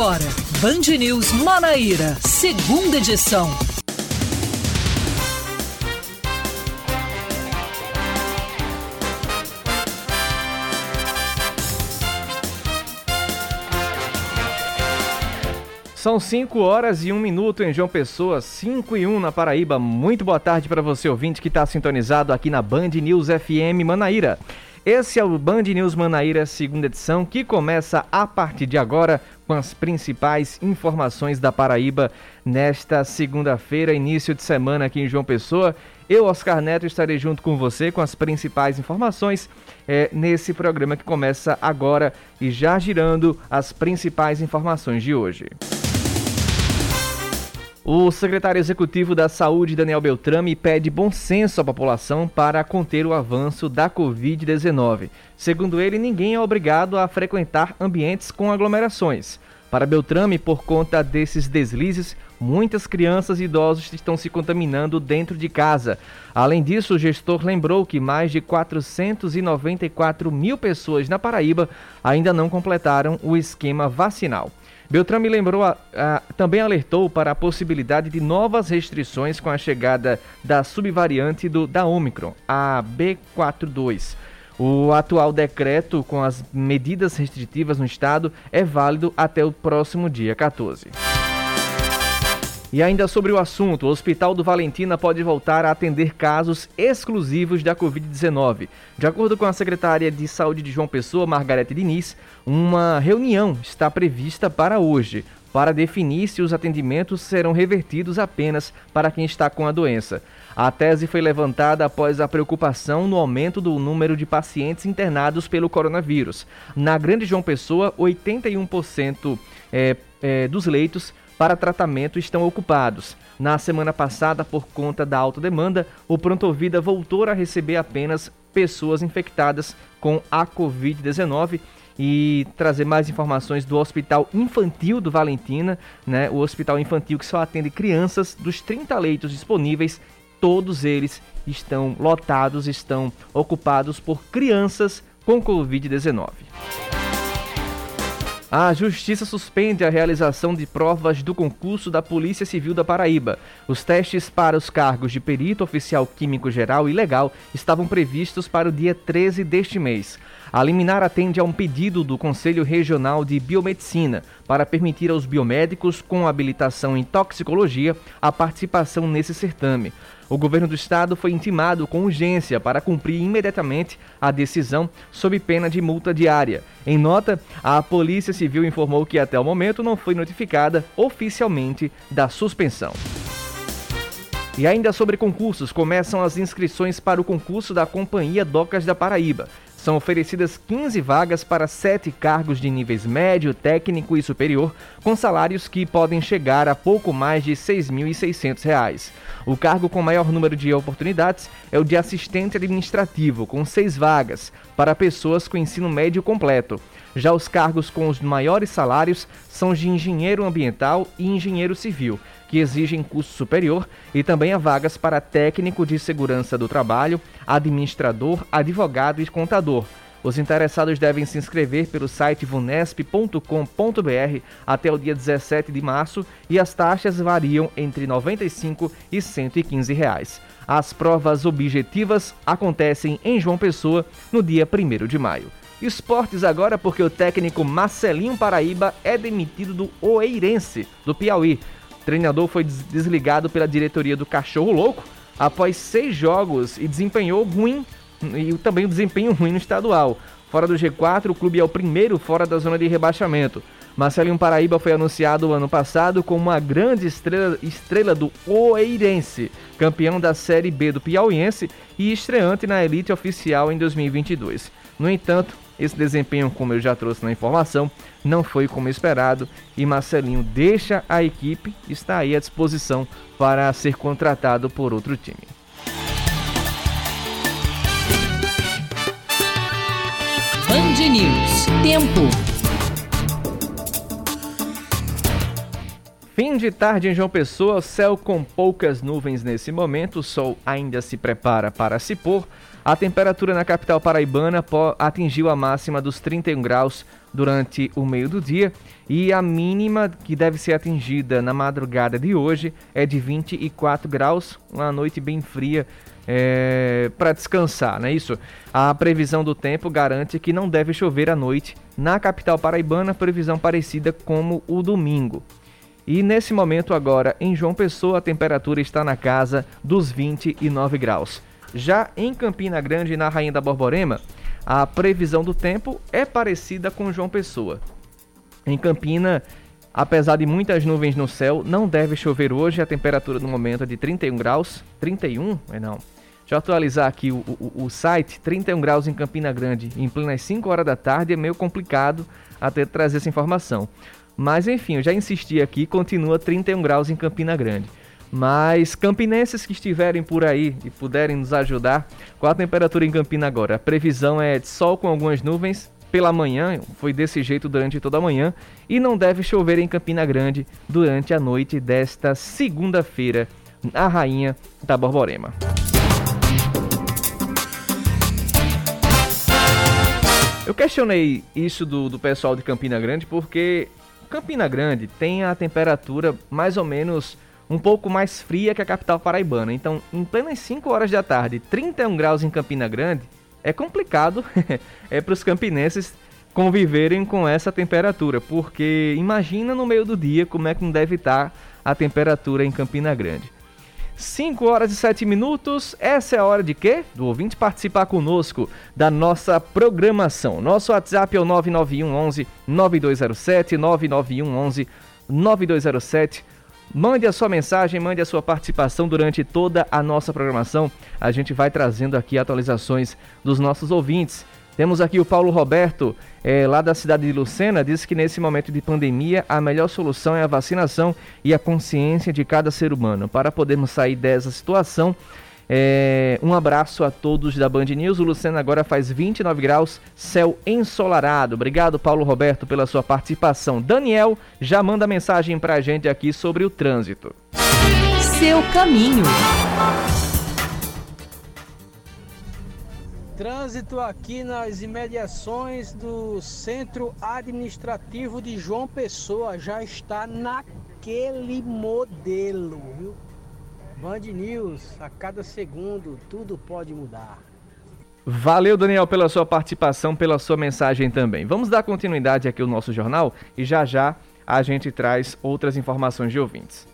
agora, Band News Manaíra, segunda edição. São 5 horas e 1 minuto em João Pessoa, 5 e 1 na Paraíba. Muito boa tarde para você, ouvinte, que está sintonizado aqui na Band News FM Manaíra. Esse é o Band News Manaíra, segunda edição, que começa a partir de agora com as principais informações da Paraíba nesta segunda-feira, início de semana aqui em João Pessoa. Eu, Oscar Neto, estarei junto com você com as principais informações é, nesse programa que começa agora e já girando as principais informações de hoje. O secretário executivo da Saúde, Daniel Beltrame, pede bom senso à população para conter o avanço da Covid-19. Segundo ele, ninguém é obrigado a frequentar ambientes com aglomerações. Para Beltrame, por conta desses deslizes, muitas crianças e idosos estão se contaminando dentro de casa. Além disso, o gestor lembrou que mais de 494 mil pessoas na Paraíba ainda não completaram o esquema vacinal. Beltrame lembrou, a, a, também alertou para a possibilidade de novas restrições com a chegada da subvariante do, da Omicron, a B42. O atual decreto com as medidas restritivas no estado é válido até o próximo dia 14. E ainda sobre o assunto, o Hospital do Valentina pode voltar a atender casos exclusivos da Covid-19. De acordo com a secretária de Saúde de João Pessoa, Margarete Diniz, uma reunião está prevista para hoje para definir se os atendimentos serão revertidos apenas para quem está com a doença. A tese foi levantada após a preocupação no aumento do número de pacientes internados pelo coronavírus. Na Grande João Pessoa, 81% é, é, dos leitos para tratamento estão ocupados. Na semana passada, por conta da alta demanda, o Pronto Vida voltou a receber apenas pessoas infectadas com a Covid-19 e trazer mais informações do Hospital Infantil do Valentina, né? O hospital infantil que só atende crianças, dos 30 leitos disponíveis, todos eles estão lotados, estão ocupados por crianças com Covid-19. A Justiça suspende a realização de provas do concurso da Polícia Civil da Paraíba. Os testes para os cargos de perito oficial químico geral e legal estavam previstos para o dia 13 deste mês. A liminar atende a um pedido do Conselho Regional de Biomedicina para permitir aos biomédicos com habilitação em toxicologia a participação nesse certame. O governo do estado foi intimado com urgência para cumprir imediatamente a decisão sob pena de multa diária. Em nota, a Polícia Civil informou que até o momento não foi notificada oficialmente da suspensão. E ainda sobre concursos, começam as inscrições para o concurso da Companhia Docas da Paraíba. São oferecidas 15 vagas para sete cargos de níveis médio, técnico e superior, com salários que podem chegar a pouco mais de R$ 6.600. O cargo com maior número de oportunidades é o de assistente administrativo, com seis vagas, para pessoas com ensino médio completo. Já os cargos com os maiores salários são de engenheiro ambiental e engenheiro civil, que exigem curso superior, e também há vagas para técnico de segurança do trabalho, administrador, advogado e contador. Os interessados devem se inscrever pelo site vunesp.com.br até o dia 17 de março e as taxas variam entre R$ 95 e 115 reais. As provas objetivas acontecem em João Pessoa no dia 1 de maio. Esportes agora porque o técnico Marcelinho Paraíba é demitido do Oeirense, do Piauí, treinador foi desligado pela diretoria do Cachorro Louco após seis jogos e desempenhou ruim e também o desempenho ruim no estadual. Fora do G4, o clube é o primeiro fora da zona de rebaixamento. Marcelinho Paraíba foi anunciado ano passado como uma grande estrela, estrela do Oeirense, campeão da Série B do Piauiense e estreante na elite oficial em 2022. No entanto, esse desempenho, como eu já trouxe na informação, não foi como esperado e Marcelinho deixa a equipe está aí à disposição para ser contratado por outro time. News. Tempo. Fim de tarde em João Pessoa, céu com poucas nuvens nesse momento, o sol ainda se prepara para se pôr. A temperatura na capital paraibana atingiu a máxima dos 31 graus durante o meio do dia e a mínima que deve ser atingida na madrugada de hoje é de 24 graus, uma noite bem fria é, para descansar, não é isso? A previsão do tempo garante que não deve chover à noite na capital paraibana, previsão parecida como o domingo. E nesse momento agora, em João Pessoa, a temperatura está na casa dos 29 graus. Já em Campina Grande, na Rainha da Borborema, a previsão do tempo é parecida com João Pessoa. Em Campina, apesar de muitas nuvens no céu, não deve chover hoje. A temperatura no momento é de 31 graus. 31? É não. Deixa eu atualizar aqui o, o, o, site. 31 graus em Campina Grande, em plenas 5 horas da tarde. É meio complicado até trazer essa informação. Mas enfim, eu já insisti aqui, continua 31 graus em Campina Grande. Mas campinenses que estiverem por aí e puderem nos ajudar, qual a temperatura em Campina agora? A previsão é de sol com algumas nuvens pela manhã, foi desse jeito durante toda a manhã, e não deve chover em Campina Grande durante a noite desta segunda-feira, na Rainha da Borborema. Eu questionei isso do, do pessoal de Campina Grande porque Campina Grande tem a temperatura mais ou menos um pouco mais fria que a capital paraibana. Então, em plenas 5 horas da tarde, 31 graus em Campina Grande, é complicado é para os campinenses conviverem com essa temperatura, porque imagina no meio do dia como é que não deve estar a temperatura em Campina Grande. 5 horas e 7 minutos. Essa é a hora de quê? Do ouvinte participar conosco da nossa programação. Nosso WhatsApp é o 991 11 9207 991 11 9207. Mande a sua mensagem, mande a sua participação durante toda a nossa programação. A gente vai trazendo aqui atualizações dos nossos ouvintes. Temos aqui o Paulo Roberto, é, lá da cidade de Lucena, diz que nesse momento de pandemia a melhor solução é a vacinação e a consciência de cada ser humano. Para podermos sair dessa situação, é, um abraço a todos da Band News. O Lucena agora faz 29 graus, céu ensolarado. Obrigado, Paulo Roberto, pela sua participação. Daniel já manda mensagem para a gente aqui sobre o trânsito. Seu caminho. Trânsito aqui nas imediações do Centro Administrativo de João Pessoa já está naquele modelo, viu? Band News, a cada segundo tudo pode mudar. Valeu, Daniel, pela sua participação, pela sua mensagem também. Vamos dar continuidade aqui ao nosso jornal e já já a gente traz outras informações de ouvintes.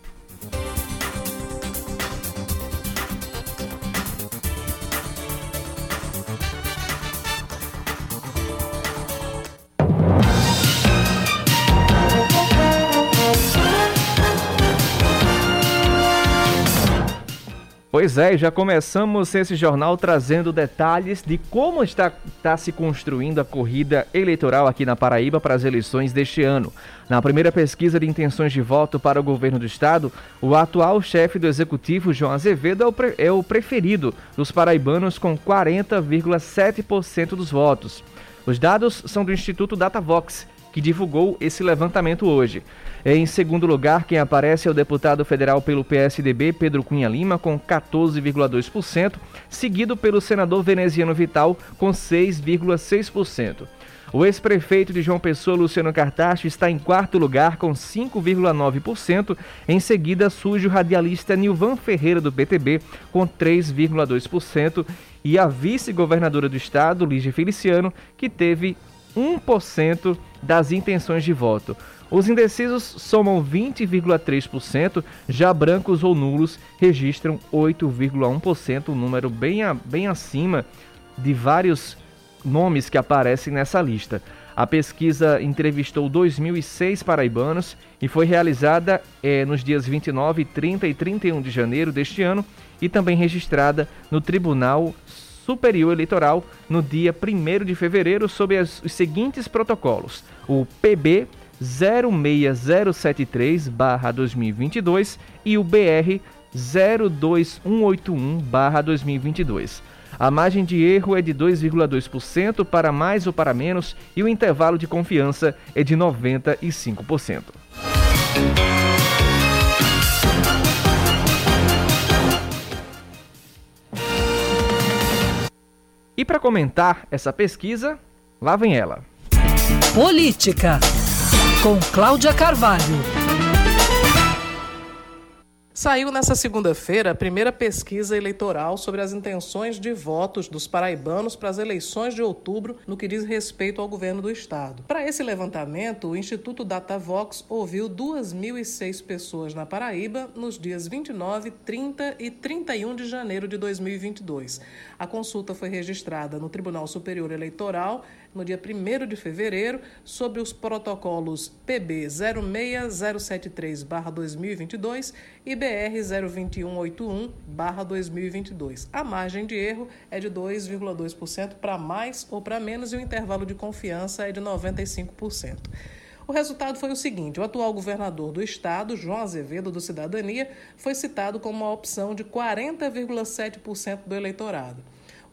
Pois é, já começamos esse jornal trazendo detalhes de como está, está se construindo a corrida eleitoral aqui na Paraíba para as eleições deste ano. Na primeira pesquisa de intenções de voto para o governo do estado, o atual chefe do executivo, João Azevedo, é o, pre, é o preferido dos paraibanos com 40,7% dos votos. Os dados são do Instituto Datavox, que divulgou esse levantamento hoje. Em segundo lugar, quem aparece é o deputado federal pelo PSDB, Pedro Cunha Lima, com 14,2%, seguido pelo senador veneziano Vital, com 6,6%. O ex-prefeito de João Pessoa, Luciano Cartacho, está em quarto lugar com 5,9%. Em seguida, surge o radialista Nilvan Ferreira, do PTB, com 3,2%. E a vice-governadora do estado, Lígia Feliciano, que teve 1% das intenções de voto. Os indecisos somam 20,3%, já brancos ou nulos registram 8,1%, um número bem, a, bem acima de vários nomes que aparecem nessa lista. A pesquisa entrevistou 2.006 paraibanos e foi realizada eh, nos dias 29, 30 e 31 de janeiro deste ano e também registrada no Tribunal Superior Eleitoral no dia 1 de fevereiro sob as, os seguintes protocolos: o PB 06073-2022 e o BR 02181-2022. A margem de erro é de 2,2% para mais ou para menos e o intervalo de confiança é de 95%. E para comentar essa pesquisa, lá vem ela. Política, com Cláudia Carvalho. Saiu nessa segunda-feira a primeira pesquisa eleitoral sobre as intenções de votos dos paraibanos para as eleições de outubro no que diz respeito ao governo do estado. Para esse levantamento, o Instituto Datavox ouviu 2.006 pessoas na Paraíba nos dias 29, 30 e 31 de janeiro de 2022. A consulta foi registrada no Tribunal Superior Eleitoral no dia 1 de fevereiro sobre os protocolos PB 06073-2022 e BR 02181-2022. A margem de erro é de 2,2% para mais ou para menos e o intervalo de confiança é de 95%. O resultado foi o seguinte: o atual governador do estado, João Azevedo, do Cidadania, foi citado como uma opção de 40,7% do eleitorado.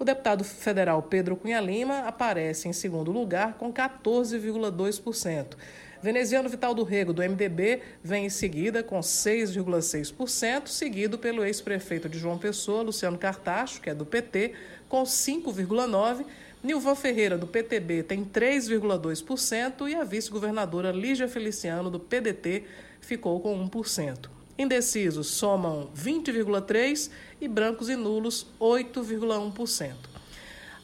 O deputado federal Pedro Cunha Lima aparece em segundo lugar com 14,2%. Veneziano Vital do Rego, do MDB, vem em seguida com 6,6%, seguido pelo ex-prefeito de João Pessoa, Luciano Cartacho, que é do PT, com 5,9%. Nilvan Ferreira, do PTB, tem 3,2% e a vice-governadora Lígia Feliciano, do PDT, ficou com 1%. Indecisos somam 20,3% e brancos e nulos 8,1%.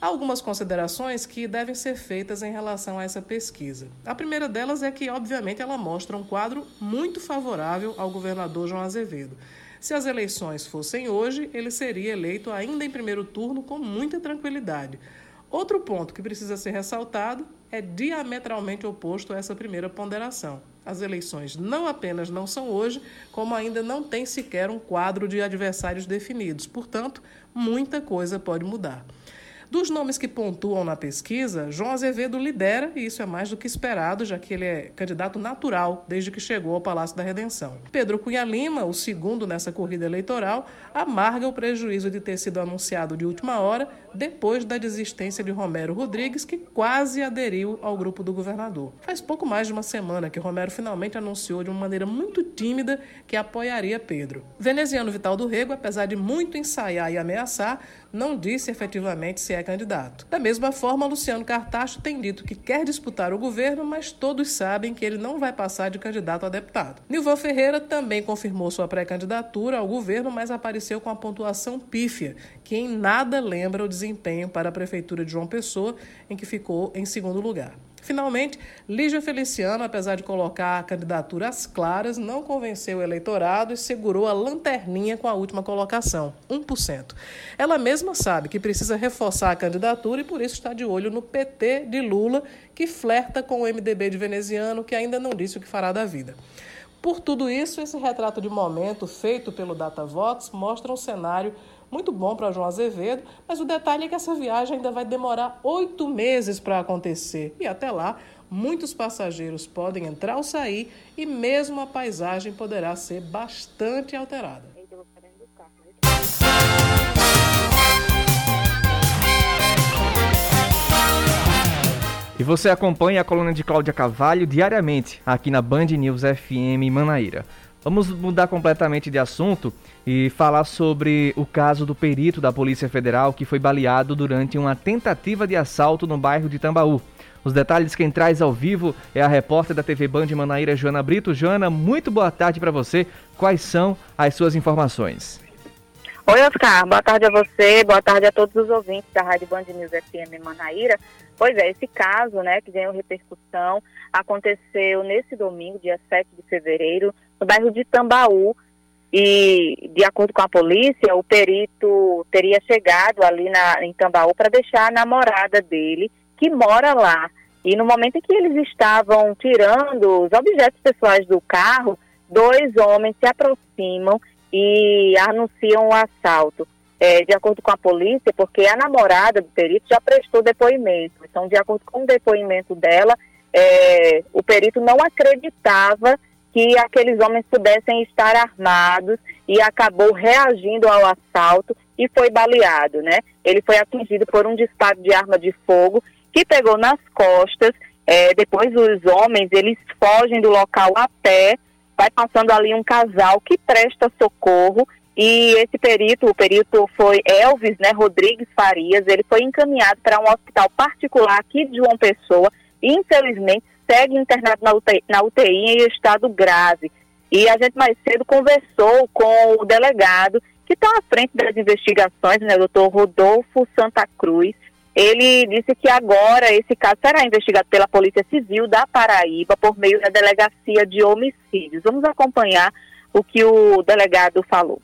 Há algumas considerações que devem ser feitas em relação a essa pesquisa. A primeira delas é que, obviamente, ela mostra um quadro muito favorável ao governador João Azevedo. Se as eleições fossem hoje, ele seria eleito ainda em primeiro turno com muita tranquilidade. Outro ponto que precisa ser ressaltado é diametralmente oposto a essa primeira ponderação. As eleições não apenas não são hoje, como ainda não tem sequer um quadro de adversários definidos. Portanto, muita coisa pode mudar. Dos nomes que pontuam na pesquisa, João Azevedo lidera, e isso é mais do que esperado, já que ele é candidato natural desde que chegou ao Palácio da Redenção. Pedro Cunha Lima, o segundo nessa corrida eleitoral, amarga o prejuízo de ter sido anunciado de última hora, depois da desistência de Romero Rodrigues, que quase aderiu ao grupo do governador. Faz pouco mais de uma semana que Romero finalmente anunciou de uma maneira muito tímida que apoiaria Pedro. Veneziano Vital do Rego, apesar de muito ensaiar e ameaçar, não disse efetivamente se é candidato. Da mesma forma, Luciano Cartacho tem dito que quer disputar o governo, mas todos sabem que ele não vai passar de candidato a deputado. Nilvan Ferreira também confirmou sua pré-candidatura ao governo, mas apareceu com a pontuação pífia, que em nada lembra o desempenho para a prefeitura de João Pessoa, em que ficou em segundo lugar. Finalmente, Lígia Feliciano, apesar de colocar a candidatura às claras, não convenceu o eleitorado e segurou a lanterninha com a última colocação, 1%. Ela mesma sabe que precisa reforçar a candidatura e por isso está de olho no PT de Lula, que flerta com o MDB de veneziano, que ainda não disse o que fará da vida. Por tudo isso, esse retrato de momento feito pelo DataVox mostra um cenário muito bom para João Azevedo, mas o detalhe é que essa viagem ainda vai demorar oito meses para acontecer. E até lá, muitos passageiros podem entrar ou sair e mesmo a paisagem poderá ser bastante alterada. E você acompanha a coluna de Cláudia Cavalho diariamente aqui na Band News FM Manaíra. Vamos mudar completamente de assunto e falar sobre o caso do perito da Polícia Federal que foi baleado durante uma tentativa de assalto no bairro de Tambaú. Os detalhes quem traz ao vivo é a repórter da TV Band Manaíra, Joana Brito. Joana, muito boa tarde para você. Quais são as suas informações? Oi, Oscar. Boa tarde a você, boa tarde a todos os ouvintes da Rádio Band News FM Manaíra. Pois é, esse caso, né, que ganhou repercussão, aconteceu nesse domingo, dia 7 de fevereiro, no bairro de Tambaú. E, de acordo com a polícia, o perito teria chegado ali na, em Tambaú para deixar a namorada dele, que mora lá. E no momento em que eles estavam tirando os objetos pessoais do carro, dois homens se aproximam e anunciam o assalto. É, de acordo com a polícia, porque a namorada do perito já prestou depoimento. Então, de acordo com o depoimento dela, é, o perito não acreditava que aqueles homens pudessem estar armados e acabou reagindo ao assalto e foi baleado, né? Ele foi atingido por um disparo de arma de fogo que pegou nas costas. É, depois os homens eles fogem do local a pé, vai passando ali um casal que presta socorro e esse perito, o perito foi Elvis né, Rodrigues Farias, ele foi encaminhado para um hospital particular aqui de João Pessoa e infelizmente segue internado na UTI, na UTI em estado grave. E a gente mais cedo conversou com o delegado que está à frente das investigações, né, o doutor Rodolfo Santa Cruz. Ele disse que agora esse caso será investigado pela Polícia Civil da Paraíba por meio da Delegacia de Homicídios. Vamos acompanhar o que o delegado falou.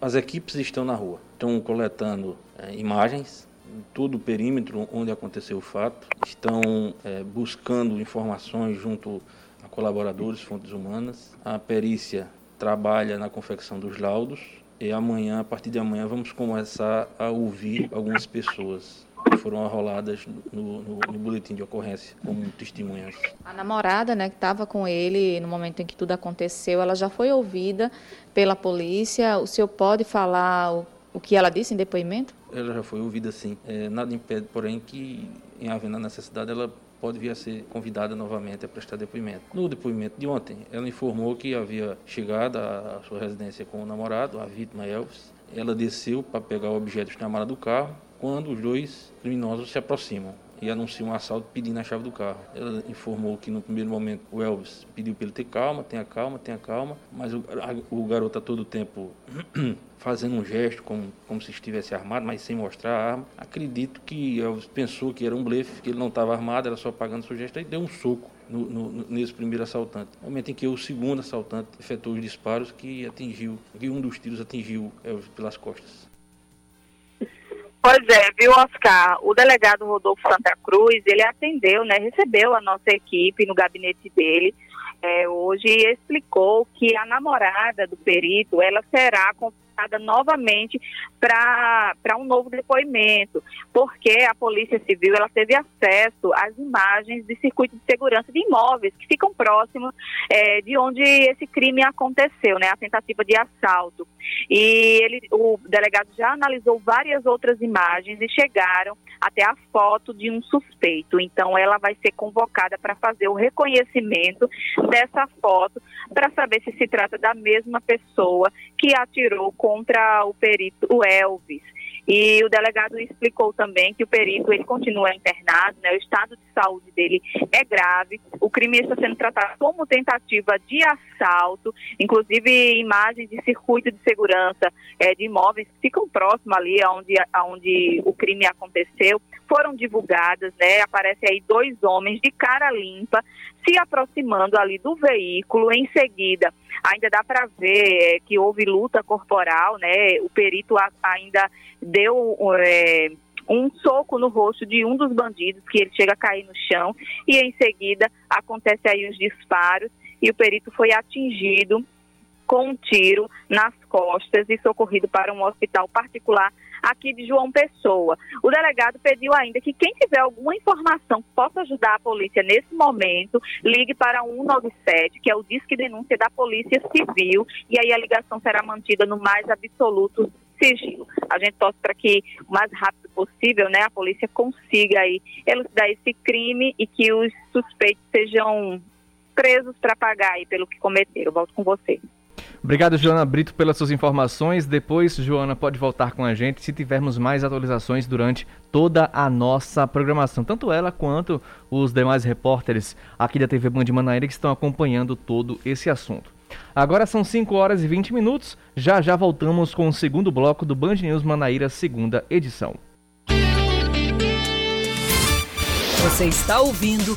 As equipes estão na rua, estão coletando é, imagens todo o perímetro onde aconteceu o fato, estão é, buscando informações junto a colaboradores, fontes humanas. A perícia trabalha na confecção dos laudos e amanhã, a partir de amanhã, vamos começar a ouvir algumas pessoas que foram arroladas no, no, no, boletim de ocorrência como testemunhas. A namorada, né, que estava com ele no momento em que tudo aconteceu, ela já foi ouvida pela polícia. O senhor pode falar o, o que ela disse em depoimento? Ela já foi ouvida, sim. É, nada impede, porém, que, em havendo a necessidade, ela pode vir a ser convidada novamente a prestar depoimento. No depoimento de ontem, ela informou que havia chegado à sua residência com o namorado, a vítima Elvis. Ela desceu para pegar objetos na mala do carro, quando os dois criminosos se aproximam e anunciam um assalto pedindo a chave do carro. Ela informou que no primeiro momento o Elvis pediu para ele ter calma, tenha calma, tenha calma, mas o, a, o garoto a todo tempo fazendo um gesto como, como se estivesse armado, mas sem mostrar a arma. Acredito que Elvis pensou que era um blefe, que ele não estava armado, era só pagando seu gesto, e deu um soco no, no, nesse primeiro assaltante. No momento em que o segundo assaltante efetuou os disparos que atingiu, que um dos tiros atingiu Elvis pelas costas. Pois é, viu, Oscar? O delegado Rodolfo Santa Cruz, ele atendeu, né, recebeu a nossa equipe no gabinete dele é, hoje e explicou que a namorada do perito, ela será novamente para um novo depoimento, porque a Polícia Civil ela teve acesso às imagens de circuito de segurança de imóveis que ficam próximos é, de onde esse crime aconteceu, né, a tentativa de assalto. E ele, o delegado já analisou várias outras imagens e chegaram até a foto de um suspeito. Então, ela vai ser convocada para fazer o reconhecimento dessa foto para saber se se trata da mesma pessoa que atirou contra o perito, o Elvis. E o delegado explicou também que o perito ele continua internado, né? O estado de saúde dele é grave. O crime está sendo tratado como tentativa de assalto, inclusive imagens de circuito de segurança é, de imóveis que ficam próximos ali aonde, aonde o crime aconteceu foram divulgadas, né? Aparece aí dois homens de cara limpa se aproximando ali do veículo. Em seguida, ainda dá para ver é, que houve luta corporal, né? O perito ainda deu é, um soco no rosto de um dos bandidos, que ele chega a cair no chão, e em seguida acontece aí os disparos e o perito foi atingido com um tiro nas costas e socorrido para um hospital particular aqui de João Pessoa. O delegado pediu ainda que quem tiver alguma informação que possa ajudar a polícia nesse momento, ligue para 197, que é o disque denúncia da Polícia Civil, e aí a ligação será mantida no mais absoluto sigilo. A gente torce para que o mais rápido possível, né, a polícia consiga aí elucidar esse crime e que os suspeitos sejam presos para pagar aí pelo que cometeram. Volto com você. Obrigado, Joana Brito, pelas suas informações. Depois, Joana pode voltar com a gente se tivermos mais atualizações durante toda a nossa programação. Tanto ela quanto os demais repórteres aqui da TV Band Manaíra que estão acompanhando todo esse assunto. Agora são 5 horas e 20 minutos. Já já voltamos com o segundo bloco do Band News Manaíra, segunda edição. Você está ouvindo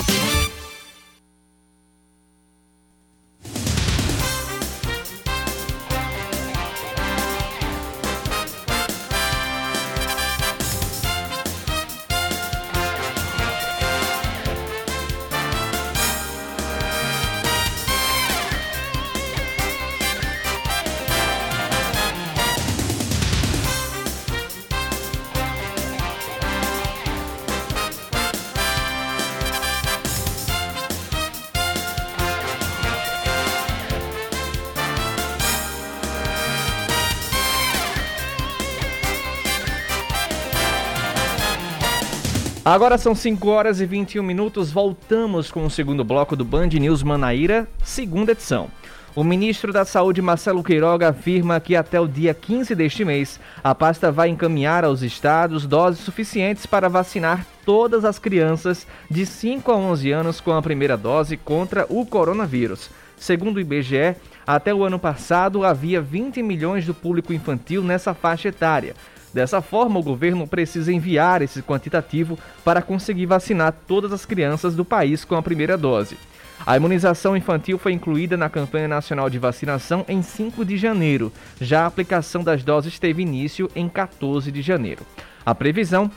Agora são 5 horas e 21 minutos, voltamos com o segundo bloco do Band News Manaíra, segunda edição. O ministro da Saúde, Marcelo Queiroga, afirma que até o dia 15 deste mês, a pasta vai encaminhar aos estados doses suficientes para vacinar todas as crianças de 5 a 11 anos com a primeira dose contra o coronavírus. Segundo o IBGE, até o ano passado havia 20 milhões do público infantil nessa faixa etária. Dessa forma, o governo precisa enviar esse quantitativo para conseguir vacinar todas as crianças do país com a primeira dose. A imunização infantil foi incluída na campanha nacional de vacinação em 5 de janeiro. Já a aplicação das doses teve início em 14 de janeiro. A previsão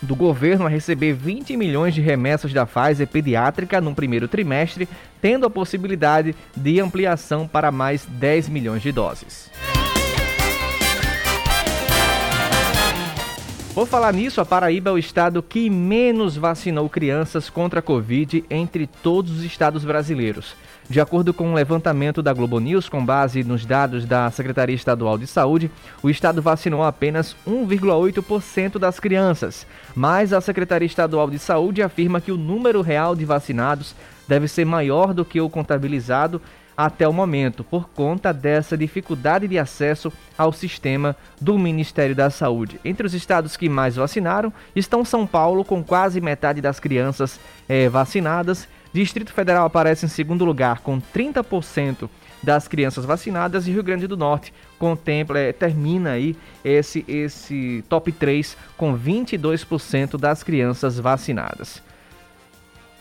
do governo é receber 20 milhões de remessas da Pfizer pediátrica no primeiro trimestre, tendo a possibilidade de ampliação para mais 10 milhões de doses. Por falar nisso, a Paraíba é o estado que menos vacinou crianças contra a Covid entre todos os estados brasileiros. De acordo com um levantamento da Globo News, com base nos dados da Secretaria Estadual de Saúde, o estado vacinou apenas 1,8% das crianças. Mas a Secretaria Estadual de Saúde afirma que o número real de vacinados deve ser maior do que o contabilizado até o momento, por conta dessa dificuldade de acesso ao sistema do Ministério da Saúde. Entre os estados que mais vacinaram estão São Paulo, com quase metade das crianças é, vacinadas. Distrito Federal aparece em segundo lugar, com 30% das crianças vacinadas, e Rio Grande do Norte contempla, é, termina aí esse, esse top 3 com 22% das crianças vacinadas.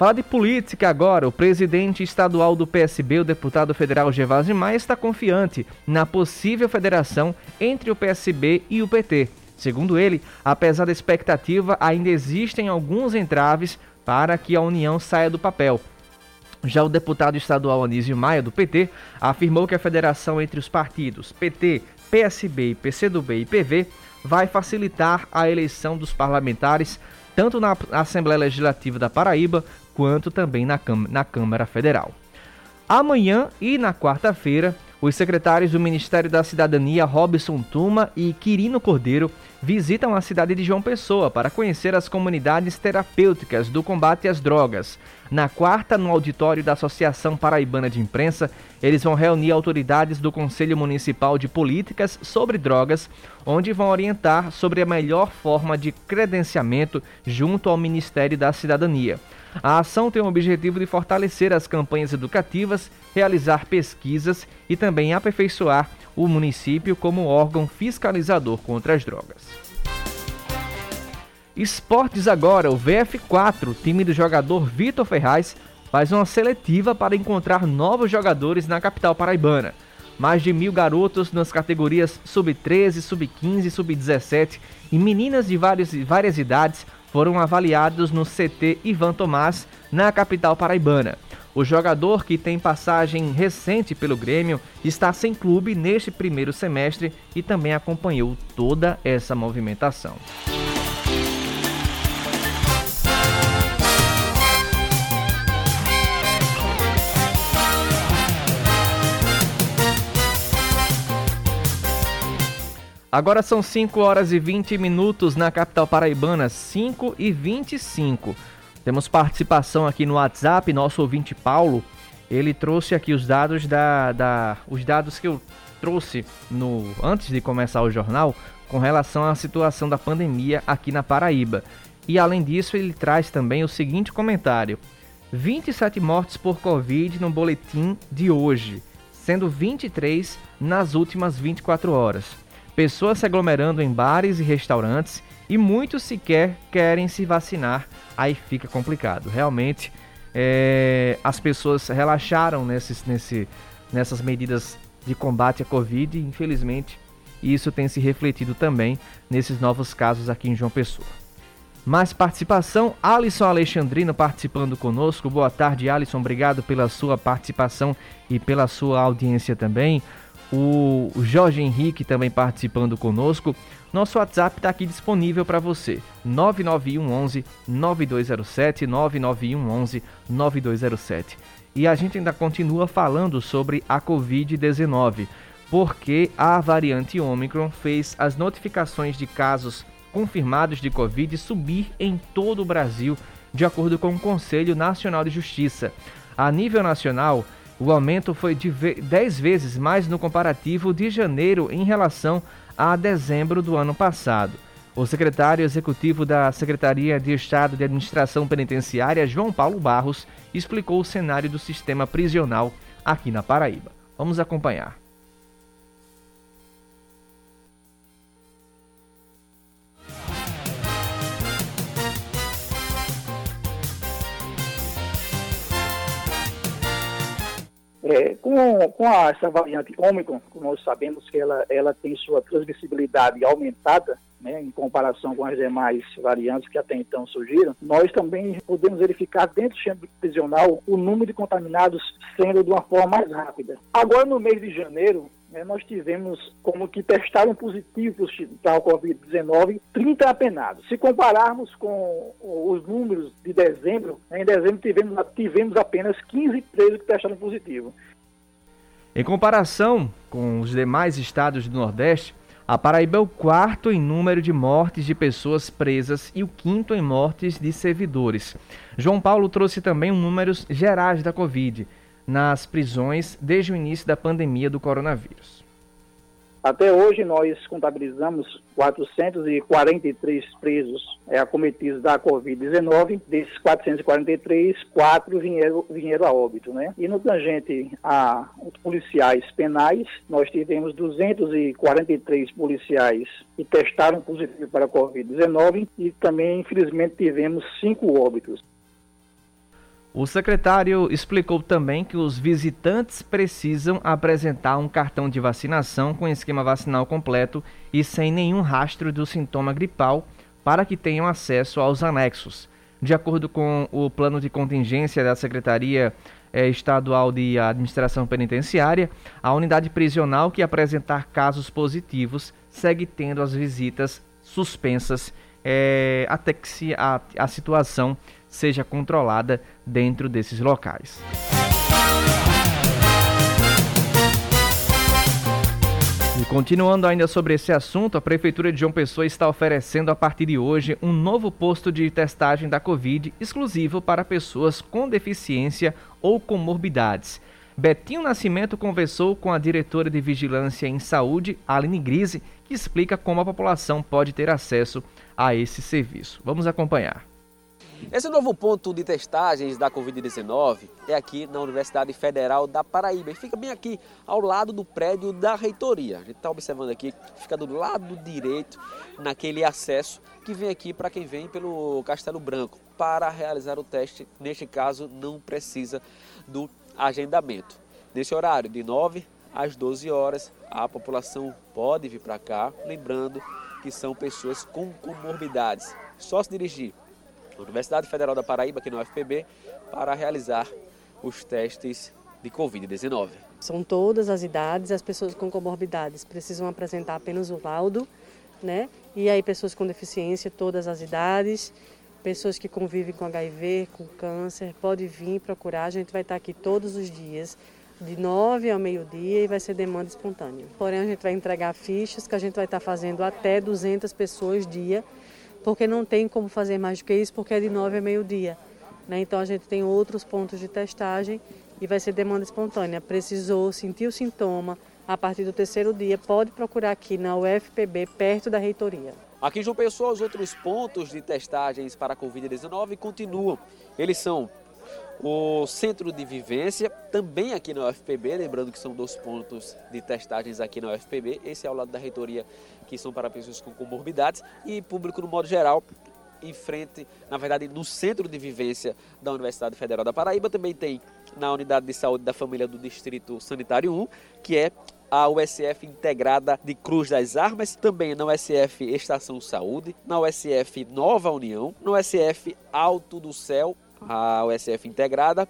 Falar de política agora, o presidente estadual do PSB, o deputado federal Gervásio Maia, está confiante na possível federação entre o PSB e o PT. Segundo ele, apesar da expectativa, ainda existem alguns entraves para que a união saia do papel. Já o deputado estadual Anísio Maia, do PT, afirmou que a federação entre os partidos PT, PSB, PCdoB e PV vai facilitar a eleição dos parlamentares tanto na Assembleia Legislativa da Paraíba quanto também na, na Câmara Federal. Amanhã e na quarta-feira, os secretários do Ministério da Cidadania, Robson Tuma e Quirino Cordeiro, visitam a cidade de João Pessoa para conhecer as comunidades terapêuticas do combate às drogas. Na quarta, no auditório da Associação Paraibana de Imprensa, eles vão reunir autoridades do Conselho Municipal de Políticas sobre Drogas, onde vão orientar sobre a melhor forma de credenciamento junto ao Ministério da Cidadania. A ação tem o objetivo de fortalecer as campanhas educativas, realizar pesquisas e também aperfeiçoar o município como órgão fiscalizador contra as drogas. Esportes agora, o VF4, time do jogador Vitor Ferraz, faz uma seletiva para encontrar novos jogadores na capital paraibana. Mais de mil garotos nas categorias sub-13, sub-15, sub-17 e meninas de várias, várias idades foram avaliados no CT Ivan Tomás, na capital paraibana. O jogador, que tem passagem recente pelo Grêmio, está sem clube neste primeiro semestre e também acompanhou toda essa movimentação. Agora são 5 horas e 20 minutos na capital paraibana, 5 e 25. Temos participação aqui no WhatsApp, nosso ouvinte Paulo, ele trouxe aqui os dados da, da os dados que eu trouxe no antes de começar o jornal com relação à situação da pandemia aqui na Paraíba. E além disso, ele traz também o seguinte comentário: 27 mortes por Covid no boletim de hoje, sendo 23 nas últimas 24 horas. Pessoas se aglomerando em bares e restaurantes e muitos sequer querem se vacinar, aí fica complicado. Realmente, é, as pessoas relaxaram nesses, nesse, nessas medidas de combate à Covid e, infelizmente, isso tem se refletido também nesses novos casos aqui em João Pessoa. Mais participação, Alisson Alexandrino participando conosco. Boa tarde, Alisson. Obrigado pela sua participação e pela sua audiência também o Jorge Henrique também participando conosco. Nosso WhatsApp está aqui disponível para você. 99111 9207 99111 9207. E a gente ainda continua falando sobre a COVID-19, porque a variante Omicron fez as notificações de casos confirmados de Covid subir em todo o Brasil, de acordo com o Conselho Nacional de Justiça. A nível nacional, O aumento foi de 10 vezes mais no comparativo de janeiro em relação a dezembro do ano passado. O secretário executivo da Secretaria de Estado de Administração Penitenciária, João Paulo Barros, explicou o cenário do sistema prisional aqui na Paraíba. Vamos acompanhar. É, com com essa variante Ômicron, nós sabemos que ela, ela tem sua transmissibilidade aumentada, né, em comparação com as demais variantes que até então surgiram, nós também podemos verificar dentro do centro prisional o número de contaminados sendo de uma forma mais rápida. Agora, no mês de janeiro, né, nós tivemos como que testaram positivos para o Covid-19 30 apenados. Se compararmos com os números de dezembro, né, em dezembro tivemos, tivemos apenas 15 presos que testaram positivo. Em comparação com os demais estados do Nordeste, a Paraíba é o quarto em número de mortes de pessoas presas e o quinto em mortes de servidores. João Paulo trouxe também números gerais da Covid nas prisões desde o início da pandemia do coronavírus. Até hoje nós contabilizamos 443 presos é, acometidos da Covid-19. Desses 443, quatro vieram, vieram a óbito, né? E no tangente a policiais penais, nós tivemos 243 policiais que testaram positivo para a Covid-19 e também, infelizmente, tivemos cinco óbitos. O secretário explicou também que os visitantes precisam apresentar um cartão de vacinação com esquema vacinal completo e sem nenhum rastro do sintoma gripal para que tenham acesso aos anexos. De acordo com o plano de contingência da Secretaria eh, Estadual de Administração Penitenciária, a unidade prisional que apresentar casos positivos segue tendo as visitas suspensas eh, até que a, a situação seja controlada dentro desses locais. E continuando ainda sobre esse assunto, a Prefeitura de João Pessoa está oferecendo a partir de hoje um novo posto de testagem da Covid exclusivo para pessoas com deficiência ou comorbidades. Betinho Nascimento conversou com a diretora de Vigilância em Saúde, Aline Grise, que explica como a população pode ter acesso a esse serviço. Vamos acompanhar. Esse novo ponto de testagens da Covid-19 é aqui na Universidade Federal da Paraíba e fica bem aqui ao lado do prédio da reitoria. A gente está observando aqui, fica do lado direito, naquele acesso que vem aqui para quem vem pelo Castelo Branco para realizar o teste. Neste caso, não precisa do agendamento. Nesse horário, de 9 às 12 horas, a população pode vir para cá, lembrando que são pessoas com comorbidades. Só se dirigir Universidade Federal da Paraíba, aqui no UFPB, para realizar os testes de Covid-19. São todas as idades, as pessoas com comorbidades precisam apresentar apenas o laudo, né? E aí pessoas com deficiência, todas as idades, pessoas que convivem com HIV, com câncer, pode vir procurar, a gente vai estar aqui todos os dias, de 9 ao meio-dia e vai ser demanda espontânea. Porém, a gente vai entregar fichas que a gente vai estar fazendo até 200 pessoas dia porque não tem como fazer mais do que isso, porque é de 9 a meio-dia. Né? Então a gente tem outros pontos de testagem e vai ser demanda espontânea. Precisou, sentir o sintoma, a partir do terceiro dia, pode procurar aqui na UFPB, perto da reitoria. Aqui em João Pessoa, os outros pontos de testagens para a Covid-19 continuam. Eles são o Centro de Vivência, também aqui na UFPB, lembrando que são dois pontos de testagens aqui na UFPB, esse é ao lado da reitoria, que são para pessoas com comorbidades, e público no modo geral, em frente, na verdade, no Centro de Vivência da Universidade Federal da Paraíba, também tem na Unidade de Saúde da Família do Distrito Sanitário 1, que é a USF integrada de Cruz das Armas, também na USF Estação Saúde, na USF Nova União, na USF Alto do Céu a USF integrada,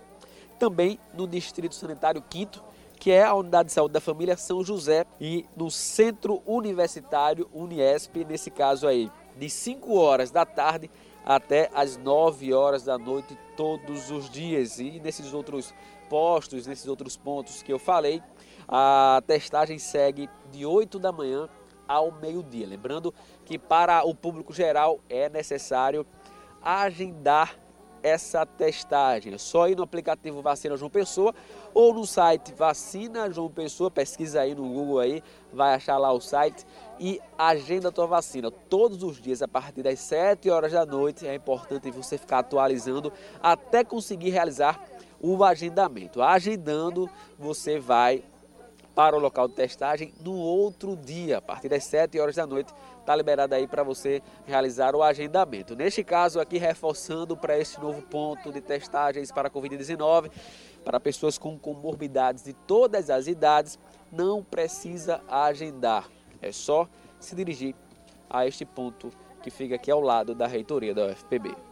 também no Distrito Sanitário 5 que é a Unidade de Saúde da Família São José, e no Centro Universitário Uniesp, nesse caso aí, de 5 horas da tarde até as 9 horas da noite todos os dias. E nesses outros postos, nesses outros pontos que eu falei, a testagem segue de 8 da manhã ao meio-dia. Lembrando que para o público geral é necessário agendar essa testagem. É só ir no aplicativo Vacina João Pessoa ou no site Vacina João Pessoa, pesquisa aí no Google aí, vai achar lá o site e agenda a tua vacina. Todos os dias, a partir das 7 horas da noite, é importante você ficar atualizando até conseguir realizar o agendamento. Agendando, você vai para o local de testagem no outro dia, a partir das 7 horas da noite, está liberado aí para você realizar o agendamento. Neste caso aqui, reforçando para esse novo ponto de testagens para a Covid-19, para pessoas com comorbidades de todas as idades, não precisa agendar. É só se dirigir a este ponto que fica aqui ao lado da reitoria da UFPB.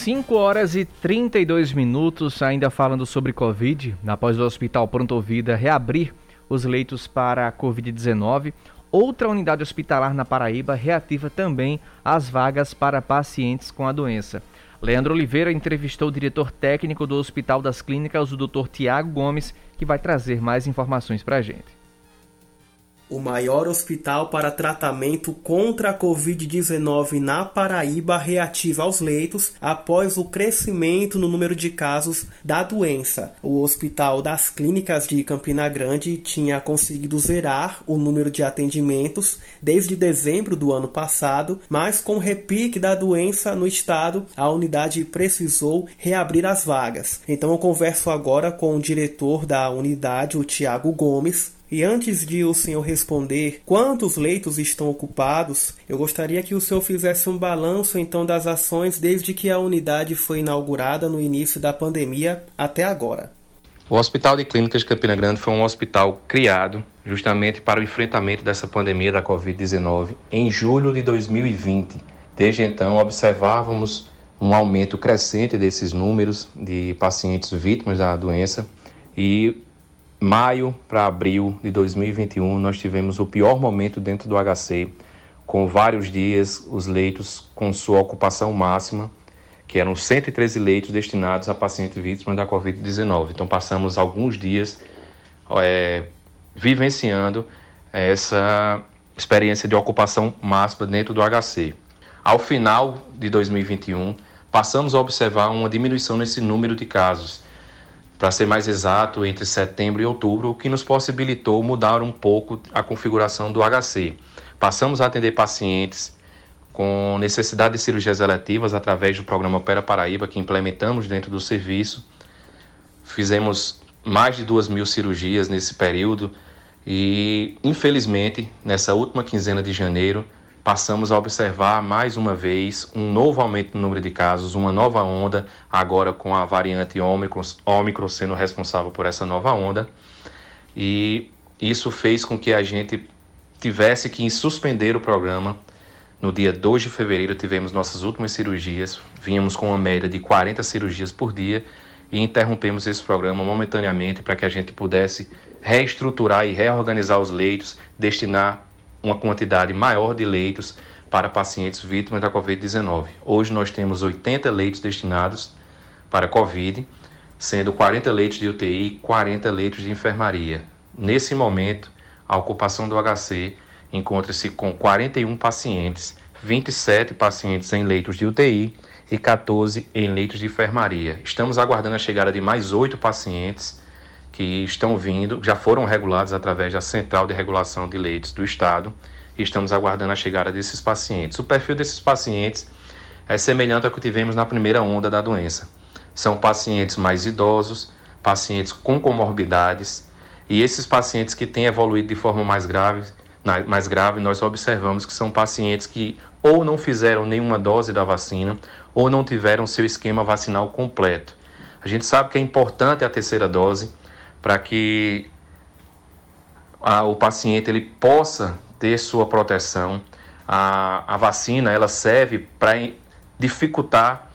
5 horas e 32 minutos, ainda falando sobre Covid, após o Hospital Pronto Vida reabrir os leitos para a Covid-19, outra unidade hospitalar na Paraíba reativa também as vagas para pacientes com a doença. Leandro Oliveira entrevistou o diretor técnico do Hospital das Clínicas, o Dr. Tiago Gomes, que vai trazer mais informações para a gente. O maior hospital para tratamento contra a Covid-19 na Paraíba reativa os leitos após o crescimento no número de casos da doença. O Hospital das Clínicas de Campina Grande tinha conseguido zerar o número de atendimentos desde dezembro do ano passado, mas com o repique da doença no estado, a unidade precisou reabrir as vagas. Então eu converso agora com o diretor da unidade, o Tiago Gomes, e antes de o senhor responder quantos leitos estão ocupados, eu gostaria que o senhor fizesse um balanço então das ações desde que a unidade foi inaugurada no início da pandemia até agora. O Hospital de Clínicas de Campina Grande foi um hospital criado justamente para o enfrentamento dessa pandemia da Covid-19 em julho de 2020. Desde então, observávamos um aumento crescente desses números de pacientes vítimas da doença e maio para abril de 2021, nós tivemos o pior momento dentro do HC, com vários dias os leitos com sua ocupação máxima, que eram 113 leitos destinados a pacientes vítimas da Covid-19. Então, passamos alguns dias é, vivenciando essa experiência de ocupação máxima dentro do HC. Ao final de 2021, passamos a observar uma diminuição nesse número de casos para ser mais exato, entre setembro e outubro, o que nos possibilitou mudar um pouco a configuração do HC. Passamos a atender pacientes com necessidade de cirurgias eletivas através do programa Opera Paraíba, que implementamos dentro do serviço. Fizemos mais de duas mil cirurgias nesse período e, infelizmente, nessa última quinzena de janeiro, passamos a observar mais uma vez um novo aumento no número de casos, uma nova onda, agora com a variante Ômicron, Ômicron sendo responsável por essa nova onda. E isso fez com que a gente tivesse que suspender o programa. No dia 2 de fevereiro tivemos nossas últimas cirurgias, vínhamos com uma média de 40 cirurgias por dia e interrompemos esse programa momentaneamente para que a gente pudesse reestruturar e reorganizar os leitos, destinar uma quantidade maior de leitos para pacientes vítimas da Covid-19. Hoje nós temos 80 leitos destinados para Covid, sendo 40 leitos de UTI e 40 leitos de enfermaria. Nesse momento, a ocupação do HC encontra-se com 41 pacientes, 27 pacientes em leitos de UTI e 14 em leitos de enfermaria. Estamos aguardando a chegada de mais oito pacientes que estão vindo, já foram regulados através da Central de Regulação de Leitos do Estado e estamos aguardando a chegada desses pacientes. O perfil desses pacientes é semelhante ao que tivemos na primeira onda da doença. São pacientes mais idosos, pacientes com comorbidades e esses pacientes que têm evoluído de forma mais grave, mais grave, nós observamos que são pacientes que ou não fizeram nenhuma dose da vacina ou não tiveram seu esquema vacinal completo. A gente sabe que é importante a terceira dose, para que a, o paciente ele possa ter sua proteção. A, a vacina ela serve para dificultar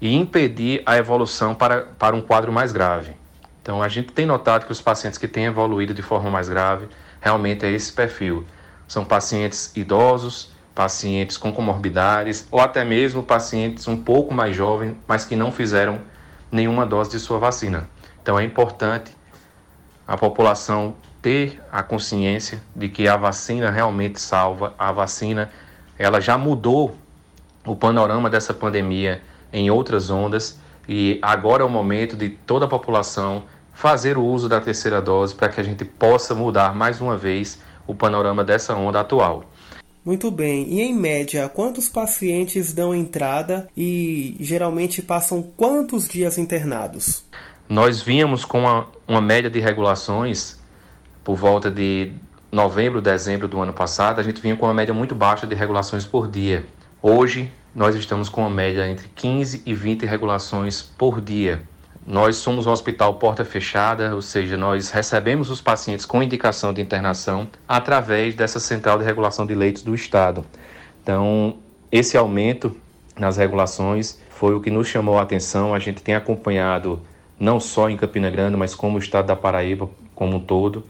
e impedir a evolução para, para um quadro mais grave. Então a gente tem notado que os pacientes que têm evoluído de forma mais grave realmente é esse perfil. São pacientes idosos, pacientes com comorbidades ou até mesmo pacientes um pouco mais jovens, mas que não fizeram nenhuma dose de sua vacina. Então é importante a população ter a consciência de que a vacina realmente salva, a vacina ela já mudou o panorama dessa pandemia em outras ondas e agora é o momento de toda a população fazer o uso da terceira dose para que a gente possa mudar mais uma vez o panorama dessa onda atual. Muito bem. E em média, quantos pacientes dão entrada e geralmente passam quantos dias internados? Nós vínhamos com uma, uma média de regulações por volta de novembro, dezembro do ano passado, a gente vinha com uma média muito baixa de regulações por dia. Hoje, nós estamos com uma média entre 15 e 20 regulações por dia. Nós somos um hospital porta fechada, ou seja, nós recebemos os pacientes com indicação de internação através dessa central de regulação de leitos do Estado. Então, esse aumento nas regulações foi o que nos chamou a atenção. A gente tem acompanhado, não só em Campina Grande, mas como o estado da Paraíba como um todo,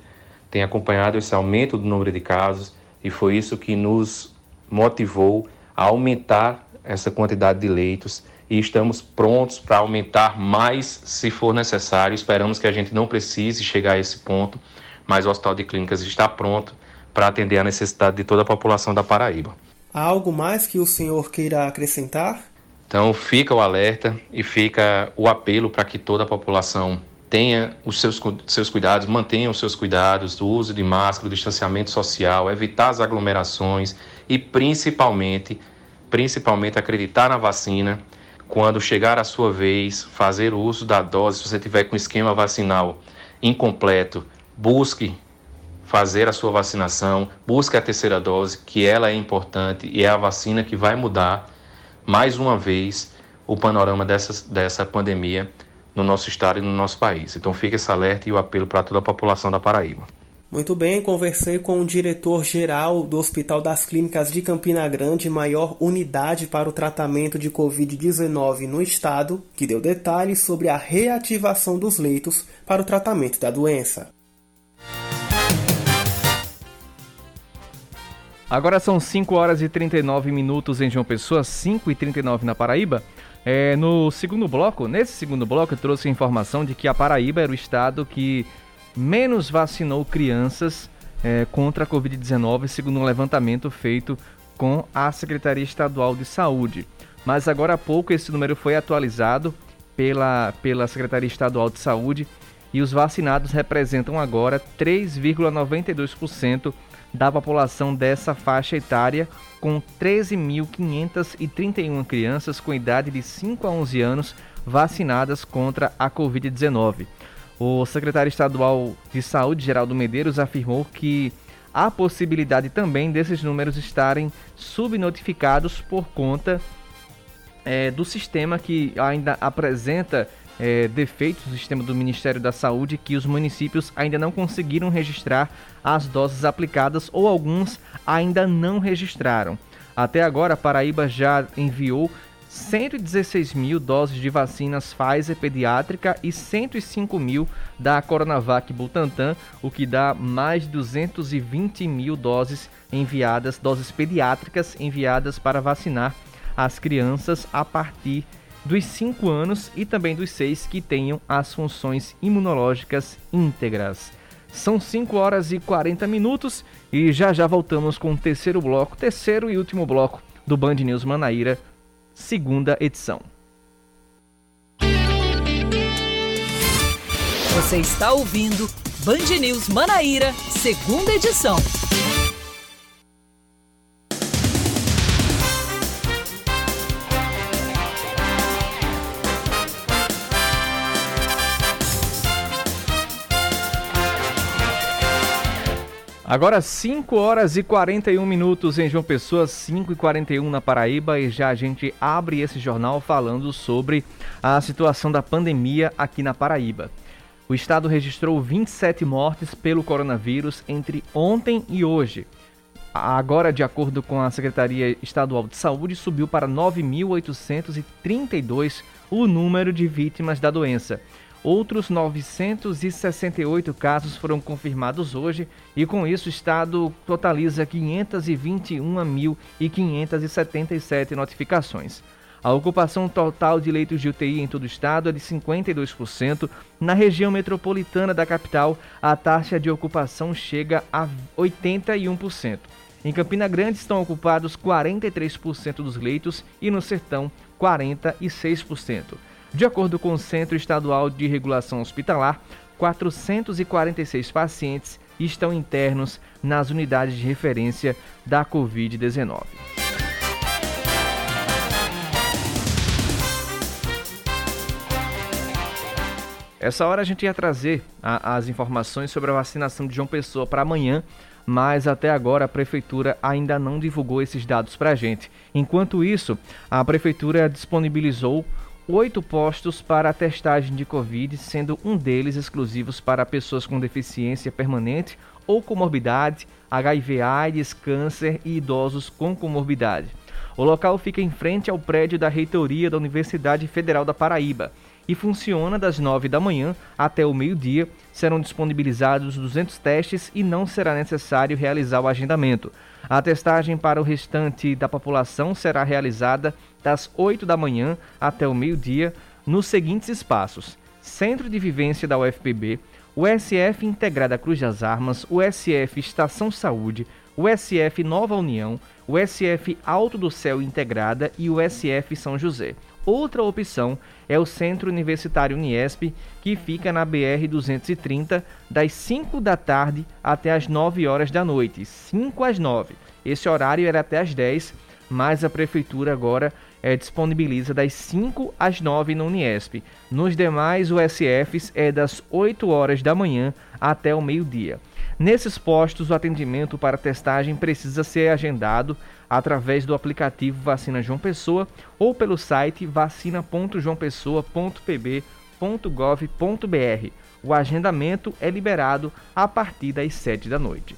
tem acompanhado esse aumento do número de casos e foi isso que nos motivou a aumentar essa quantidade de leitos e estamos prontos para aumentar mais se for necessário. Esperamos que a gente não precise chegar a esse ponto, mas o Hospital de Clínicas está pronto para atender a necessidade de toda a população da Paraíba. Há algo mais que o senhor queira acrescentar? Então fica o alerta e fica o apelo para que toda a população tenha os seus, seus cuidados, mantenha os seus cuidados do uso de máscara, do distanciamento social, evitar as aglomerações e principalmente, principalmente acreditar na vacina. Quando chegar a sua vez, fazer o uso da dose, se você tiver com esquema vacinal incompleto, busque fazer a sua vacinação, busque a terceira dose, que ela é importante e é a vacina que vai mudar mais uma vez o panorama dessa, dessa pandemia no nosso estado e no nosso país. Então fica esse alerta e o apelo para toda a população da Paraíba. Muito bem, conversei com o diretor-geral do Hospital das Clínicas de Campina Grande, maior unidade para o tratamento de Covid-19 no estado, que deu detalhes sobre a reativação dos leitos para o tratamento da doença. Agora são 5 horas e 39 minutos em João Pessoa, 5 e 39 na Paraíba. É, no segundo bloco, nesse segundo bloco, eu trouxe a informação de que a Paraíba era o estado que menos vacinou crianças é, contra a Covid-19, segundo um levantamento feito com a Secretaria Estadual de Saúde. Mas agora há pouco esse número foi atualizado pela, pela Secretaria Estadual de Saúde e os vacinados representam agora 3,92% da população dessa faixa etária, com 13.531 crianças com idade de 5 a 11 anos vacinadas contra a Covid-19. O secretário estadual de Saúde, Geraldo Medeiros, afirmou que há possibilidade também desses números estarem subnotificados por conta é, do sistema que ainda apresenta é, defeitos do sistema do Ministério da Saúde que os municípios ainda não conseguiram registrar as doses aplicadas ou alguns ainda não registraram. Até agora, a Paraíba já enviou 116 mil doses de vacinas Pfizer pediátrica e 105 mil da Coronavac Butantan, o que dá mais de 220 mil doses enviadas, doses pediátricas enviadas para vacinar as crianças a partir dos 5 anos e também dos 6 que tenham as funções imunológicas íntegras. São 5 horas e 40 minutos e já já voltamos com o terceiro bloco, terceiro e último bloco do Band News Manaíra segunda edição. Você está ouvindo Band News Manaíra, segunda edição. Agora 5 horas e 41 minutos em João Pessoa, 5 e 41 na Paraíba e já a gente abre esse jornal falando sobre a situação da pandemia aqui na Paraíba. O estado registrou 27 mortes pelo coronavírus entre ontem e hoje. Agora, de acordo com a Secretaria Estadual de Saúde, subiu para 9.832 o número de vítimas da doença. Outros 968 casos foram confirmados hoje e com isso o estado totaliza 521.577 notificações. A ocupação total de leitos de UTI em todo o estado é de 52%. Na região metropolitana da capital, a taxa de ocupação chega a 81%. Em Campina Grande estão ocupados 43% dos leitos e no Sertão 46%. De acordo com o Centro Estadual de Regulação Hospitalar, 446 pacientes estão internos nas unidades de referência da Covid-19. Essa hora a gente ia trazer a, as informações sobre a vacinação de João Pessoa para amanhã, mas até agora a prefeitura ainda não divulgou esses dados para a gente. Enquanto isso, a prefeitura disponibilizou oito postos para a testagem de Covid, sendo um deles exclusivos para pessoas com deficiência permanente ou comorbidade, HIV/AIDS, câncer e idosos com comorbidade. O local fica em frente ao prédio da reitoria da Universidade Federal da Paraíba e funciona das 9 da manhã até o meio-dia. Serão disponibilizados 200 testes e não será necessário realizar o agendamento. A testagem para o restante da população será realizada das 8 da manhã até o meio-dia nos seguintes espaços: Centro de Vivência da UFPB, o SF Integrada Cruz das Armas, o SF Estação Saúde, o SF Nova União, o SF Alto do Céu Integrada e o SF São José. Outra opção é o Centro Universitário Uniesp, que fica na BR 230, das 5 da tarde até as 9 horas da noite, 5 às 9. Esse horário era até as 10, mas a prefeitura agora é, disponibiliza das 5 às 9 no Uniesp. Nos demais USFs é das 8 horas da manhã até o meio-dia. Nesses postos, o atendimento para testagem precisa ser agendado através do aplicativo Vacina João Pessoa ou pelo site vacina.joaopessoa.pb.gov.br. O agendamento é liberado a partir das 7 da noite.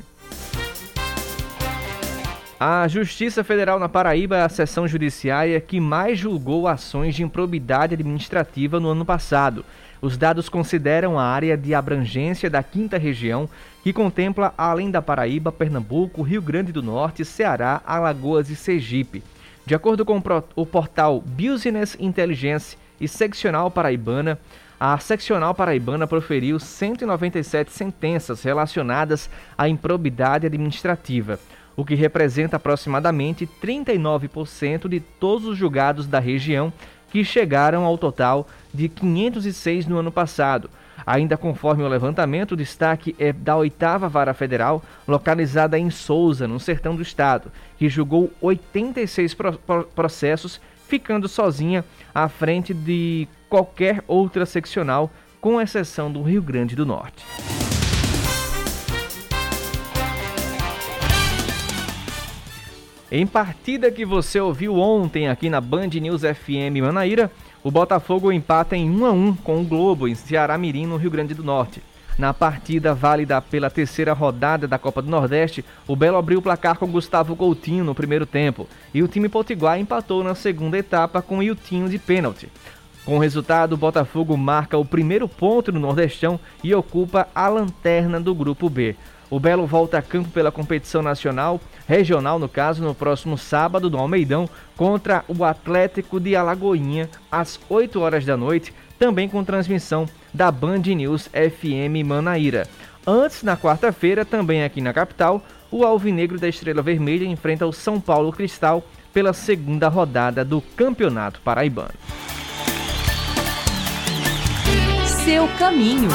A Justiça Federal na Paraíba é a seção judiciária que mais julgou ações de improbidade administrativa no ano passado. Os dados consideram a área de abrangência da quinta região, que contempla, além da Paraíba, Pernambuco, Rio Grande do Norte, Ceará, Alagoas e Sergipe. De acordo com o portal Business Intelligence e Seccional Paraibana, a Seccional Paraibana proferiu 197 sentenças relacionadas à improbidade administrativa, o que representa aproximadamente 39% de todos os julgados da região que chegaram ao total de 506 no ano passado. Ainda conforme o levantamento, o destaque é da oitava vara federal, localizada em Souza, no sertão do estado, que julgou 86 processos, ficando sozinha à frente de qualquer outra seccional, com exceção do Rio Grande do Norte. Em partida que você ouviu ontem aqui na Band News FM Manaíra, o Botafogo empata em 1 a 1 com o Globo em Ceará Mirim, no Rio Grande do Norte. Na partida válida pela terceira rodada da Copa do Nordeste, o Belo abriu o placar com Gustavo Coutinho no primeiro tempo e o time potiguar empatou na segunda etapa com Iltinho de pênalti. Com o resultado, o Botafogo marca o primeiro ponto no Nordestão e ocupa a lanterna do Grupo B. O Belo volta a campo pela competição nacional, regional no caso, no próximo sábado no Almeidão, contra o Atlético de Alagoinha, às 8 horas da noite, também com transmissão da Band News FM Manaíra. Antes, na quarta-feira, também aqui na capital, o Alvinegro da Estrela Vermelha enfrenta o São Paulo Cristal pela segunda rodada do Campeonato Paraibano. Seu caminho.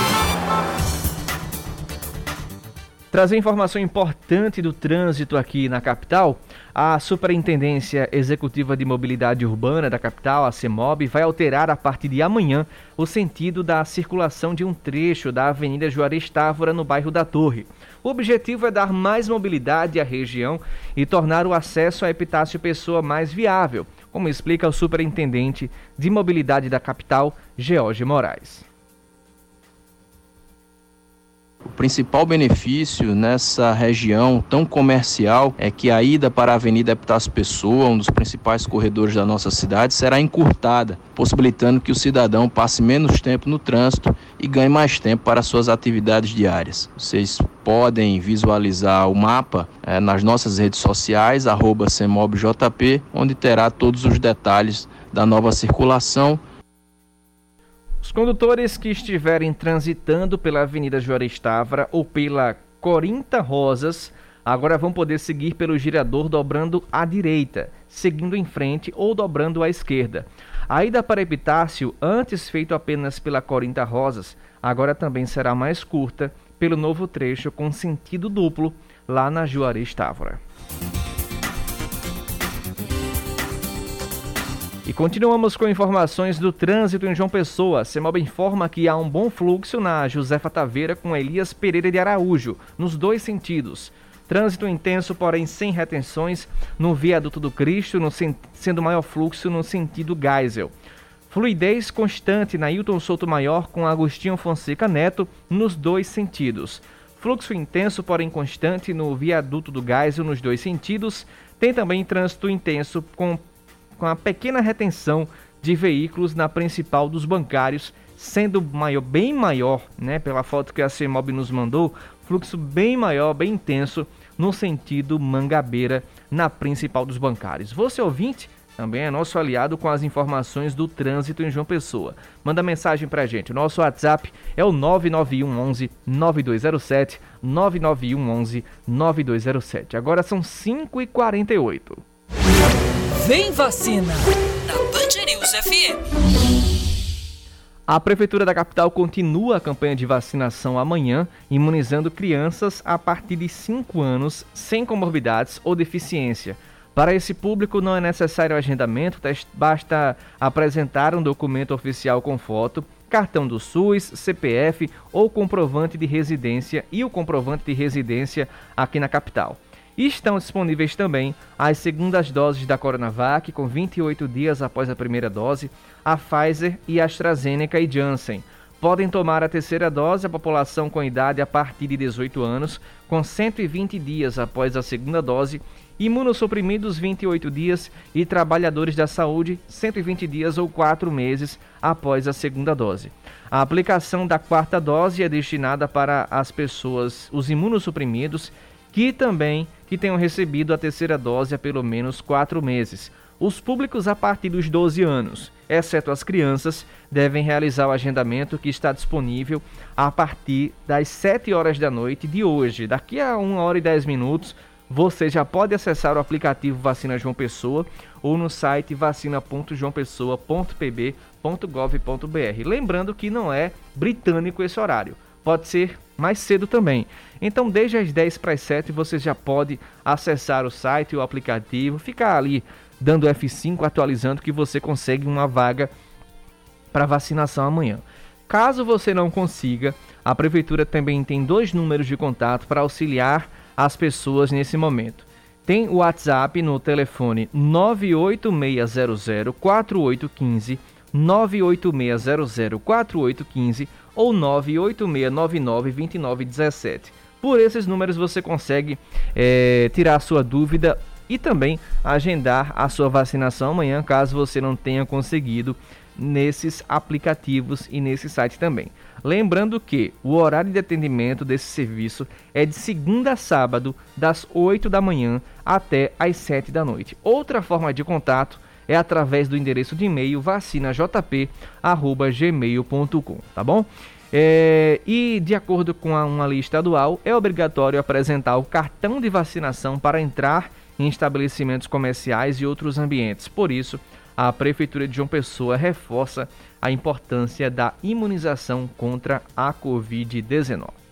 Trazer informação importante do trânsito aqui na capital. A Superintendência Executiva de Mobilidade Urbana da capital, a CEMOB, vai alterar a partir de amanhã o sentido da circulação de um trecho da Avenida Juarez Távora no bairro da Torre. O objetivo é dar mais mobilidade à região e tornar o acesso à Epitácio Pessoa mais viável, como explica o Superintendente de Mobilidade da capital, George Moraes. O principal benefício nessa região tão comercial é que a ida para a Avenida Epitácio Pessoa, um dos principais corredores da nossa cidade, será encurtada, possibilitando que o cidadão passe menos tempo no trânsito e ganhe mais tempo para suas atividades diárias. Vocês podem visualizar o mapa é, nas nossas redes sociais, CEMOBJP, onde terá todos os detalhes da nova circulação os condutores que estiverem transitando pela Avenida Juarez Távora ou pela Corinta Rosas agora vão poder seguir pelo girador dobrando à direita, seguindo em frente ou dobrando à esquerda. A ida para Epitácio, antes feito apenas pela Corinta Rosas, agora também será mais curta pelo novo trecho com sentido duplo lá na Juarez Távora. E continuamos com informações do trânsito em João Pessoa. A CEMOB informa que há um bom fluxo na Josefa Taveira com Elias Pereira de Araújo, nos dois sentidos. Trânsito intenso, porém sem retenções, no viaduto do Cristo, no, sendo maior fluxo no sentido Geisel. Fluidez constante na Hilton Souto Maior com Agostinho Fonseca Neto, nos dois sentidos. Fluxo intenso, porém constante no viaduto do Geisel, nos dois sentidos. Tem também trânsito intenso com com a pequena retenção de veículos na principal dos bancários, sendo maior, bem maior, né, pela foto que a CEMOB nos mandou, fluxo bem maior, bem intenso no sentido Mangabeira, na principal dos bancários. Você ouvinte, também é nosso aliado com as informações do trânsito em João Pessoa. Manda mensagem pra gente. O nosso WhatsApp é o 991 11 9207, 991 11 9207. Agora são 5h48. Vem vacina na Band News FM. A Prefeitura da capital continua a campanha de vacinação amanhã, imunizando crianças a partir de 5 anos sem comorbidades ou deficiência. Para esse público não é necessário agendamento, basta apresentar um documento oficial com foto, cartão do SUS, CPF ou comprovante de residência e o comprovante de residência aqui na capital. Estão disponíveis também as segundas doses da Coronavac, com 28 dias após a primeira dose, a Pfizer e a AstraZeneca e Janssen. Podem tomar a terceira dose a população com idade a partir de 18 anos, com 120 dias após a segunda dose, imunossuprimidos 28 dias e trabalhadores da saúde 120 dias ou 4 meses após a segunda dose. A aplicação da quarta dose é destinada para as pessoas, os imunossuprimidos, que também que tenham recebido a terceira dose há pelo menos quatro meses. Os públicos a partir dos 12 anos, exceto as crianças, devem realizar o agendamento que está disponível a partir das 7 horas da noite de hoje. Daqui a 1 hora e 10 minutos, você já pode acessar o aplicativo Vacina João Pessoa ou no site vacina.joaopessoa.pb.gov.br. Lembrando que não é britânico esse horário pode ser mais cedo também. Então, desde as 10 para as 7, você já pode acessar o site e o aplicativo, ficar ali dando F5, atualizando que você consegue uma vaga para vacinação amanhã. Caso você não consiga, a prefeitura também tem dois números de contato para auxiliar as pessoas nesse momento. Tem o WhatsApp no telefone 98600 4815 98600 4815 ou 986992917. Por esses números você consegue é, tirar a sua dúvida e também agendar a sua vacinação amanhã, caso você não tenha conseguido nesses aplicativos e nesse site também. Lembrando que o horário de atendimento desse serviço é de segunda a sábado, das 8 da manhã até as 7 da noite. Outra forma de contato é através do endereço de e-mail vacinajp@gmail.com, tá bom? É, e de acordo com a, uma lei estadual, é obrigatório apresentar o cartão de vacinação para entrar em estabelecimentos comerciais e outros ambientes. Por isso, a Prefeitura de João Pessoa reforça a importância da imunização contra a Covid-19.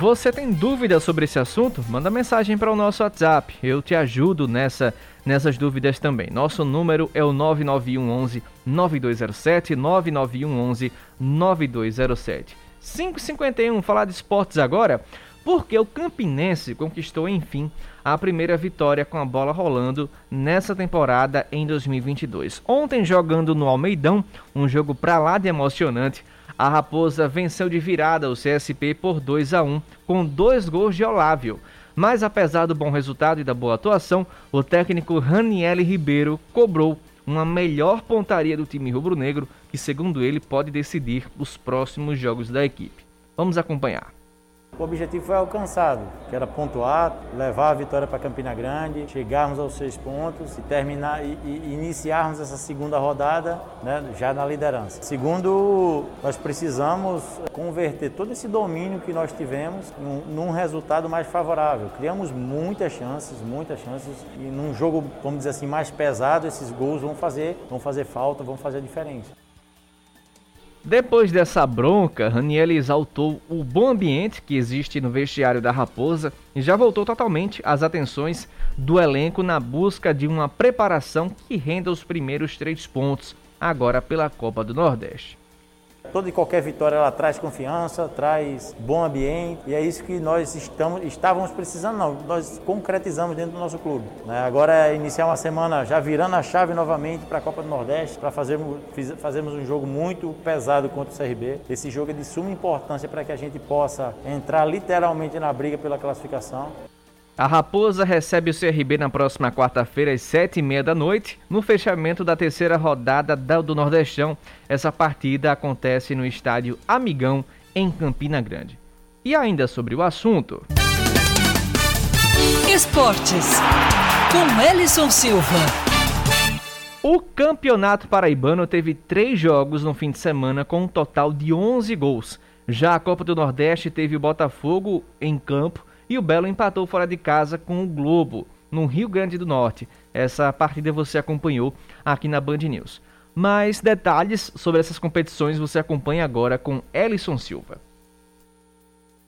Você tem dúvidas sobre esse assunto? Manda mensagem para o nosso WhatsApp. Eu te ajudo nessa, nessas dúvidas também. Nosso número é o 99111 9207 99111 9207. 551 falar de esportes agora, porque o Campinense conquistou enfim a primeira vitória com a bola rolando nessa temporada em 2022. Ontem jogando no Almeidão, um jogo pra lá de emocionante, a Raposa venceu de virada o CSP por 2 a 1 com dois gols de Olávio. Mas apesar do bom resultado e da boa atuação, o técnico Raniel Ribeiro cobrou uma melhor pontaria do time rubro-negro, que segundo ele pode decidir os próximos jogos da equipe. Vamos acompanhar. O objetivo foi alcançado, que era pontuar, levar a vitória para Campina Grande, chegarmos aos seis pontos e terminar e, e iniciarmos essa segunda rodada né, já na liderança. Segundo, nós precisamos converter todo esse domínio que nós tivemos num, num resultado mais favorável. Criamos muitas chances, muitas chances e num jogo, vamos dizer assim, mais pesado, esses gols vão fazer, vão fazer falta, vão fazer diferença. Depois dessa bronca, Raniel exaltou o bom ambiente que existe no vestiário da Raposa e já voltou totalmente às atenções do elenco na busca de uma preparação que renda os primeiros três pontos, agora pela Copa do Nordeste. Toda e qualquer vitória ela traz confiança, traz bom ambiente e é isso que nós estamos, estávamos precisando, não, nós concretizamos dentro do nosso clube. Né? Agora é iniciar uma semana já virando a chave novamente para a Copa do Nordeste, para fazermos, fazermos um jogo muito pesado contra o CRB. Esse jogo é de suma importância para que a gente possa entrar literalmente na briga pela classificação. A Raposa recebe o CRB na próxima quarta-feira às sete e meia da noite, no fechamento da terceira rodada do Nordestão. Essa partida acontece no estádio Amigão, em Campina Grande. E ainda sobre o assunto. Esportes, com Ellison Silva. O Campeonato Paraibano teve três jogos no fim de semana com um total de 11 gols. Já a Copa do Nordeste teve o Botafogo em campo e o Belo empatou fora de casa com o Globo, no Rio Grande do Norte. Essa partida você acompanhou aqui na Band News. Mais detalhes sobre essas competições você acompanha agora com Ellison Silva.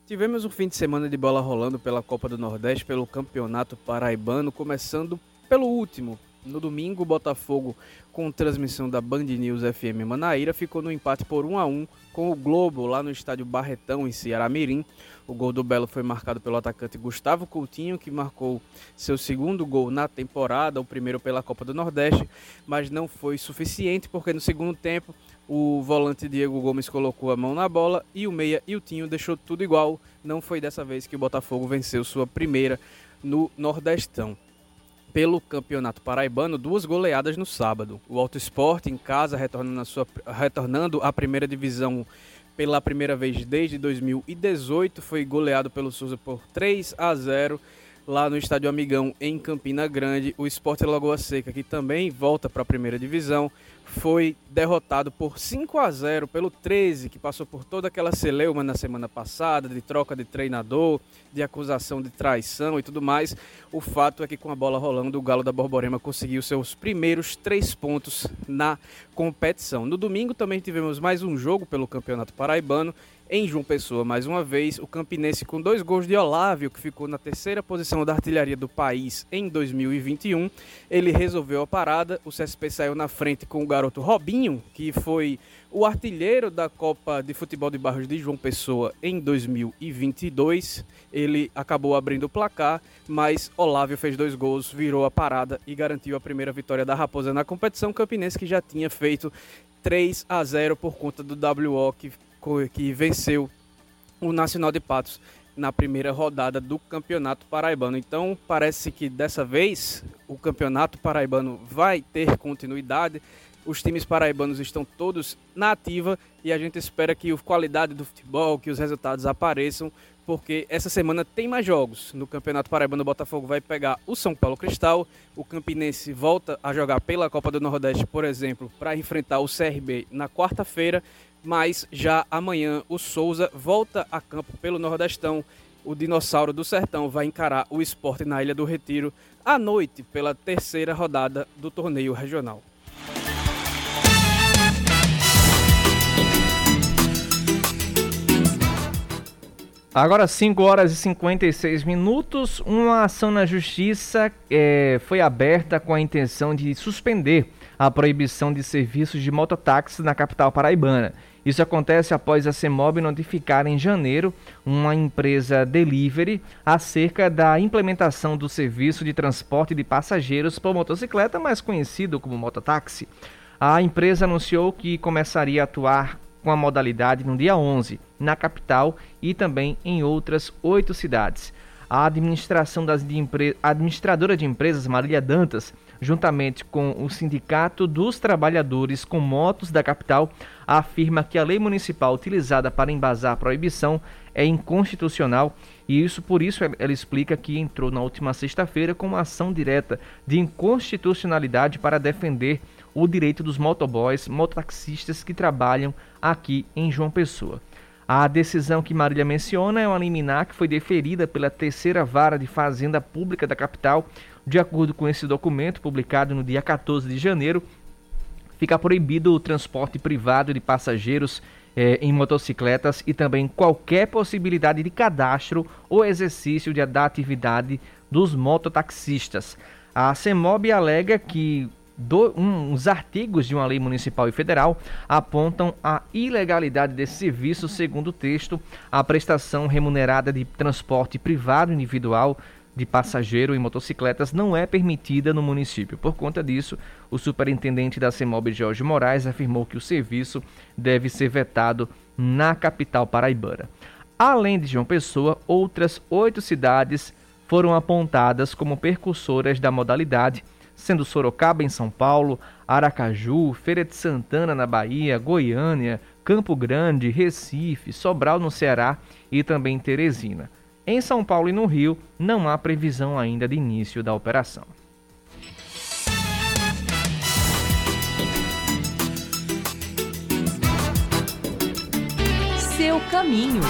Tivemos um fim de semana de bola rolando pela Copa do Nordeste, pelo Campeonato Paraibano, começando pelo último. No domingo, o Botafogo, com transmissão da Band News FM Manaíra, ficou no empate por 1 a 1 com o Globo lá no estádio Barretão, em Ceará Mirim. O gol do Belo foi marcado pelo atacante Gustavo Coutinho, que marcou seu segundo gol na temporada, o primeiro pela Copa do Nordeste, mas não foi suficiente porque no segundo tempo o volante Diego Gomes colocou a mão na bola e o meia Iltinho deixou tudo igual. Não foi dessa vez que o Botafogo venceu sua primeira no Nordestão. Pelo Campeonato Paraibano, duas goleadas no sábado. O Alto Esporte em casa retornando, sua, retornando à primeira divisão pela primeira vez desde 2018, foi goleado pelo Souza por 3 a 0 lá no Estádio Amigão em Campina Grande. O Esporte Lagoa Seca, que também volta para a primeira divisão, foi derrotado por 5 a 0 pelo 13, que passou por toda aquela celeuma na semana passada, de troca de treinador, de acusação de traição e tudo mais. O fato é que com a bola rolando, o Galo da Borborema conseguiu seus primeiros três pontos na competição. No domingo também tivemos mais um jogo pelo Campeonato Paraibano em João Pessoa, mais uma vez, o Campinense com dois gols de Olávio, que ficou na terceira posição da artilharia do país em 2021. Ele resolveu a parada, o CSP saiu na frente com o garoto Robinho, que foi o artilheiro da Copa de Futebol de Barros de João Pessoa em 2022. Ele acabou abrindo o placar, mas Olávio fez dois gols, virou a parada e garantiu a primeira vitória da Raposa na competição. Campinense que já tinha feito 3 a 0 por conta do WO que que venceu o Nacional de Patos na primeira rodada do Campeonato Paraibano. Então, parece que dessa vez o Campeonato Paraibano vai ter continuidade. Os times paraibanos estão todos na ativa e a gente espera que a qualidade do futebol, que os resultados apareçam, porque essa semana tem mais jogos. No Campeonato Paraibano, o Botafogo vai pegar o São Paulo Cristal, o Campinense volta a jogar pela Copa do Nordeste, por exemplo, para enfrentar o CRB na quarta-feira mas já amanhã o Souza volta a campo pelo Nordestão. O Dinossauro do Sertão vai encarar o esporte na Ilha do Retiro à noite pela terceira rodada do torneio regional. Agora 5 horas e 56 minutos, uma ação na justiça é, foi aberta com a intenção de suspender a proibição de serviços de mototáxi na capital paraibana. Isso acontece após a CEMOB notificar em janeiro uma empresa delivery acerca da implementação do serviço de transporte de passageiros por motocicleta, mais conhecido como mototáxi. A empresa anunciou que começaria a atuar com a modalidade no dia 11, na capital e também em outras oito cidades. A administração das de empre... administradora de empresas, Marília Dantas, juntamente com o Sindicato dos Trabalhadores com Motos da capital, afirma que a lei municipal utilizada para embasar a proibição é inconstitucional e isso por isso ela explica que entrou na última sexta-feira com uma ação direta de inconstitucionalidade para defender o direito dos motoboys, mototaxistas que trabalham aqui em João Pessoa. A decisão que Marília menciona é uma liminar que foi deferida pela terceira vara de Fazenda Pública da capital. De acordo com esse documento, publicado no dia 14 de janeiro, fica proibido o transporte privado de passageiros eh, em motocicletas e também qualquer possibilidade de cadastro ou exercício de, da atividade dos mototaxistas. A CEMOB alega que do, um, os artigos de uma lei municipal e federal apontam a ilegalidade desse serviço, segundo o texto, a prestação remunerada de transporte privado individual de passageiro em motocicletas não é permitida no município. Por conta disso, o superintendente da CEMOB, Jorge Moraes, afirmou que o serviço deve ser vetado na capital paraibana. Além de João Pessoa, outras oito cidades foram apontadas como percursoras da modalidade sendo Sorocaba em São Paulo, Aracaju, Feira de Santana na Bahia, Goiânia, Campo Grande, Recife, Sobral no Ceará e também Teresina. Em São Paulo e no Rio, não há previsão ainda de início da operação. Seu caminho.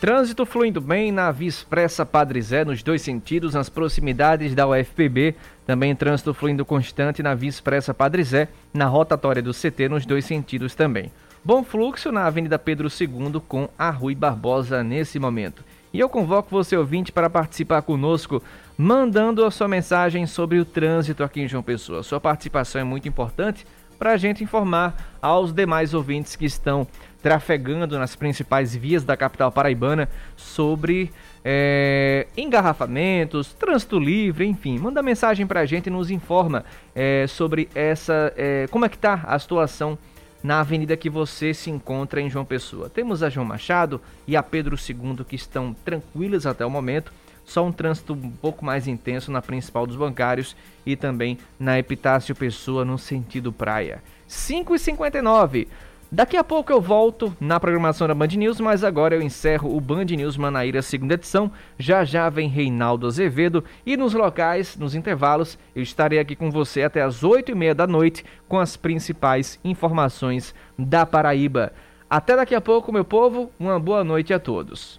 Trânsito fluindo bem na Via Expressa Padre Zé, nos dois sentidos, nas proximidades da UFPB. Também trânsito fluindo constante na Via Expressa Padre Zé, na rotatória do CT, nos dois sentidos também. Bom fluxo na Avenida Pedro II com a Rui Barbosa nesse momento. E eu convoco você, ouvinte, para participar conosco, mandando a sua mensagem sobre o trânsito aqui em João Pessoa. Sua participação é muito importante para a gente informar aos demais ouvintes que estão trafegando nas principais vias da capital paraibana sobre é, engarrafamentos, trânsito livre, enfim. Manda mensagem para a gente e nos informa é, sobre essa, é, como é que está a situação na avenida que você se encontra em João Pessoa. Temos a João Machado e a Pedro II que estão tranquilas até o momento. Só um trânsito um pouco mais intenso na principal dos bancários e também na Epitácio Pessoa no sentido praia. 5h59. Daqui a pouco eu volto na programação da Band News, mas agora eu encerro o Band News Manaíra segunda edição. Já já vem Reinaldo Azevedo e nos locais, nos intervalos, eu estarei aqui com você até as 8 e meia da noite com as principais informações da Paraíba. Até daqui a pouco, meu povo. Uma boa noite a todos.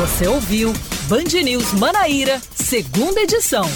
Você ouviu Band News Manaíra, segunda edição.